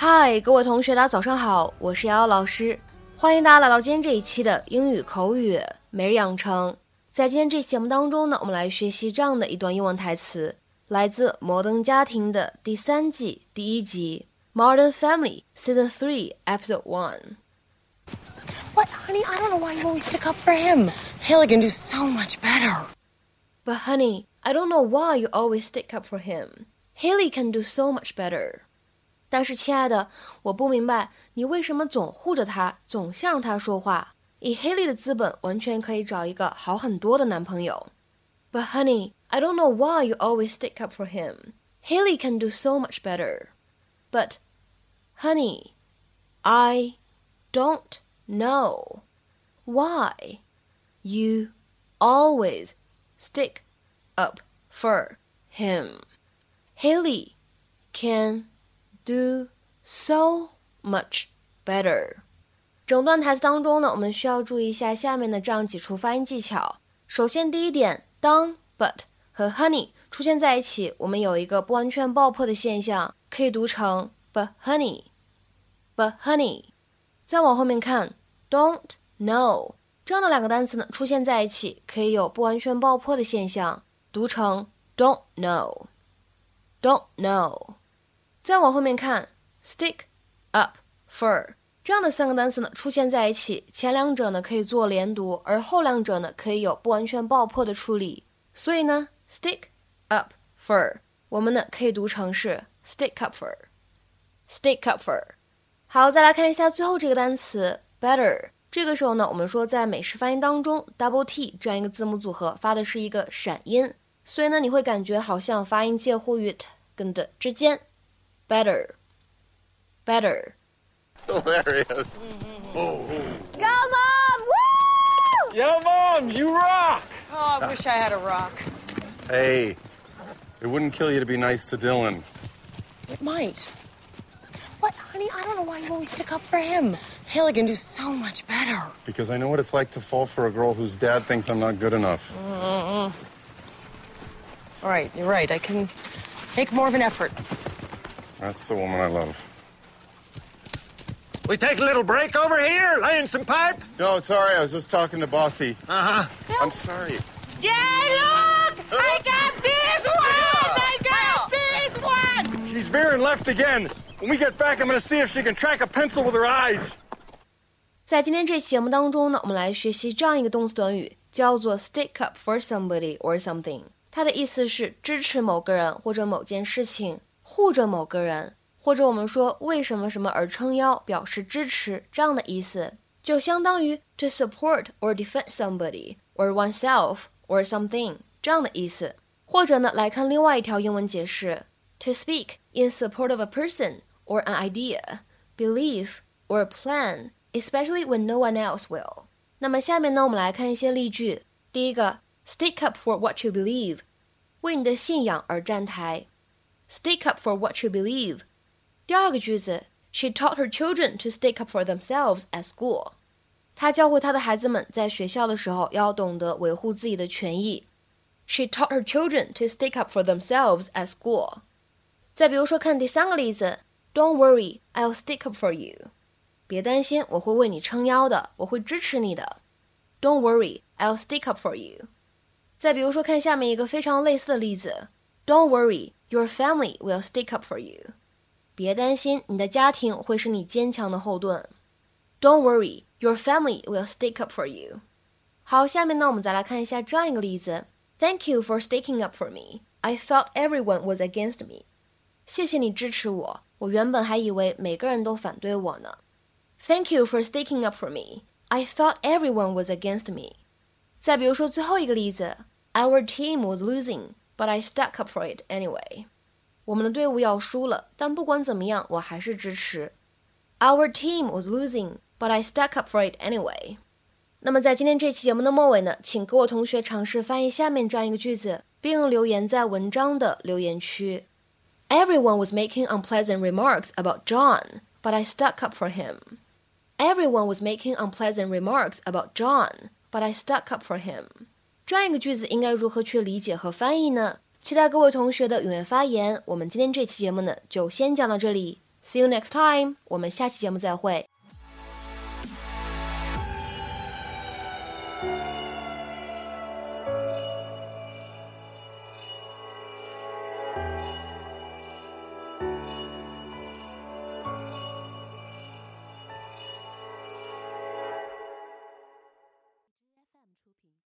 嗨，各位同学，大家早上好，我是瑶瑶老师，欢迎大家来到今天这一期的英语口语每日养成。在今天这期节目当中呢，我们来学习这样的一段英文台词，来自《摩登家庭》的第三季第一集《Modern Family》Season Three Episode One。What, honey? I don't know why you always stick up for him. Haley can do so much better. But honey, I don't know why you always stick up for him. Haley can do so much better. 但是，亲爱的，我不明白你为什么总护着他，总向着他说话。以 Haley 的资本，完全可以找一个好很多的男朋友。But honey, I don't know why you always stick up for him. Haley can do so much better. But, honey, I don't know why you always stick up for him. Haley can do so much better. 整段台词当中呢，我们需要注意一下下面的这样几处发音技巧。首先，第一点，当 but 和 honey 出现在一起，我们有一个不完全爆破的现象，可以读成 but honey，but honey。再往后面看，don't know 这样的两个单词呢，出现在一起，可以有不完全爆破的现象，读成 don't know，don't know。再往后面看，stick up for 这样的三个单词呢，出现在一起，前两者呢可以做连读，而后两者呢可以有不完全爆破的处理。所以呢，stick up for 我们呢可以读成是 stick up for，stick up for。好，再来看一下最后这个单词 better。这个时候呢，我们说在美式发音当中，double T 这样一个字母组合发的是一个闪音，所以呢，你会感觉好像发音介乎于 t 跟的之间。Better, better. Hilarious. Go, Mom! Woo! Yeah, Mom, you rock! Oh, I wish I had a rock. Hey, it wouldn't kill you to be nice to Dylan. It might. What, honey? I don't know why you always stick up for him. Haley can do so much better. Because I know what it's like to fall for a girl whose dad thinks I'm not good enough. Mm-hmm. All right, you're right. I can make more of an effort. That's the woman I love. We take a little break over here, laying some pipe? No, sorry, I was just talking to Bossy. Uh huh. I'm sorry. Jay, look! I got this one! I got this one! She's veering left again. When we get back, I'm gonna see if she can track a pencil with her eyes. 在今天这期节目当中呢，我们来学习这样一个动词短语，叫做 stick up for somebody or something。它的意思是支持某个人或者某件事情， 护着某个人，或者我们说为什么什么而撑腰，表示支持这样的意思，就相当于 to support or defend somebody or oneself or something 这样的意思。或者呢，来看另外一条英文解释，to speak in support of a person or an idea, belief or plan, especially when no one else will。那么下面呢，我们来看一些例句。第一个，stick up for what you believe，为你的信仰而站台。 Stick up for what you believe。第二个句子，She taught her children to stick up for themselves at school。她教会她的孩子们在学校的时候要懂得维护自己的权益。She taught her children to stick up for themselves at school。再比如说，看第三个例子，Don't worry, I'll stick up for you。别担心，我会为你撑腰的，我会支持你的。Don't worry, I'll stick up for you。再比如说，看下面一个非常类似的例子，Don't worry, your family will stick up for you。别担心，你的家庭会是你坚强的后盾。Don't worry, your family will stick up for you。好，下面呢，我们再来看一下这样一个例子：Thank you for sticking up for me. I thought everyone was against me。谢谢你支持我，我原本还以为每个人都反对我呢。Thank you for sticking up for me. I thought everyone was against me。再比如说最后一个例子：Our team was losing, but I stuck up for it anyway。我们的队伍要输了，但不管怎么样，我还是支持。Our team was losing, but I stuck up for it anyway。那么在今天这期节目的末尾呢，请各位同学尝试翻译下面这样一个句子，并留言在文章的留言区。Everyone was making unpleasant remarks about John, but I stuck up for him. Everyone was making unpleasant remarks about John, but I stuck up for him. 这样一个句子应该如何去理解和翻译呢？期待各位同学的踊跃发言。我们今天这期节目呢，就先讲到这里。See you next time，我们下期节目再会。